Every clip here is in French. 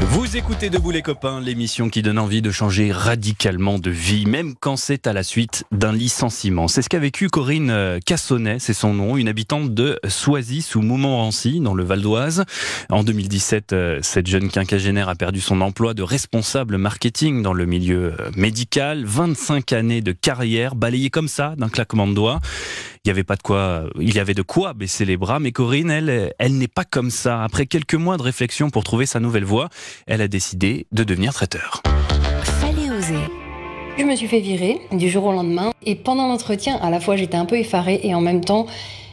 Vous écoutez Debout les copains, l'émission qui donne envie de changer radicalement de vie, même quand c'est à la suite d'un licenciement. C'est ce qu'a vécu Corinne euh, Cassonnet, c'est son nom, une habitante de Soisy sous Montmorency, dans le Val d'Oise. En 2017, euh, cette jeune quinquagénaire a perdu son emploi de responsable marketing dans le milieu euh, médical. 25 années de carrière balayées comme ça d'un claquement de doigts. Il y avait de quoi baisser les bras, mais Corinne, elle, elle n'est pas comme ça. Après quelques mois de réflexion pour trouver sa nouvelle voie, elle a décidé de devenir traiteur. Fallait oser. Je me suis fait virer du jour au lendemain et pendant l'entretien, à la fois j'étais un peu effarée et en même temps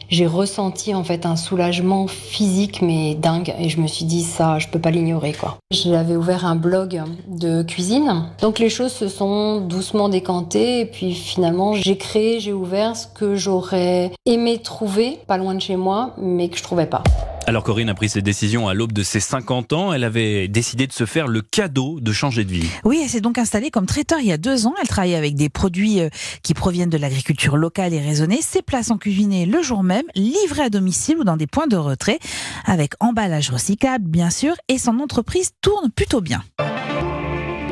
j'ai ressenti en fait un soulagement physique mais dingue et je me suis dit ça je peux pas l'ignorer quoi. J'avais ouvert un blog de cuisine donc les choses se sont doucement décantées et puis finalement j'ai créé, j'ai ouvert ce que j'aurais aimé trouver pas loin de chez moi mais que je trouvais pas. Alors Corinne a pris ses décisions à l'aube de ses 50 ans. Elle avait décidé de se faire le cadeau de changer de vie. Oui, elle s'est donc installée comme traiteur il y a deux ans. Elle travaille avec des produits euh, qui proviennent de l'agriculture locale et raisonnée. Ses plats sont cuisinés le jour même, livrés à domicile ou dans des points de retrait, avec emballage recyclable bien sûr, et son entreprise tourne plutôt bien.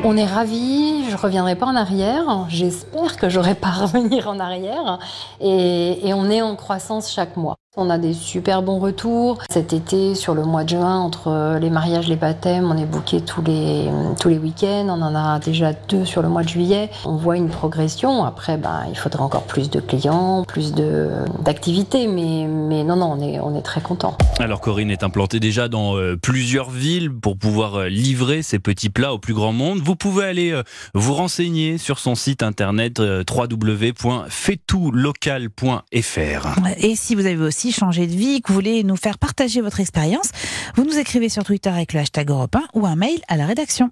On est ravis, je reviendrai pas en arrière. J'espère que j'aurai pas à revenir en arrière. Et, et on est en croissance chaque mois. On a des super bons retours. Cet été, sur le mois de juin, entre les mariages, les baptêmes, on est booké tous les, tous les week-ends. On en a déjà deux sur le mois de juillet. On voit une progression. Après, ben, il faudrait encore plus de clients, plus de, d'activités. Mais, mais non, non, on est, on est très content. Alors Corinne est implantée déjà dans euh, plusieurs villes pour pouvoir euh, livrer ses petits plats au plus grand monde. Vous pouvez aller euh, vous renseigner sur son site internet www.fetoutlocal.fr. Et si vous avez aussi changer de vie, que vous voulez nous faire partager votre expérience, vous nous écrivez sur Twitter avec le hashtag Europe 1 ou un mail à la rédaction.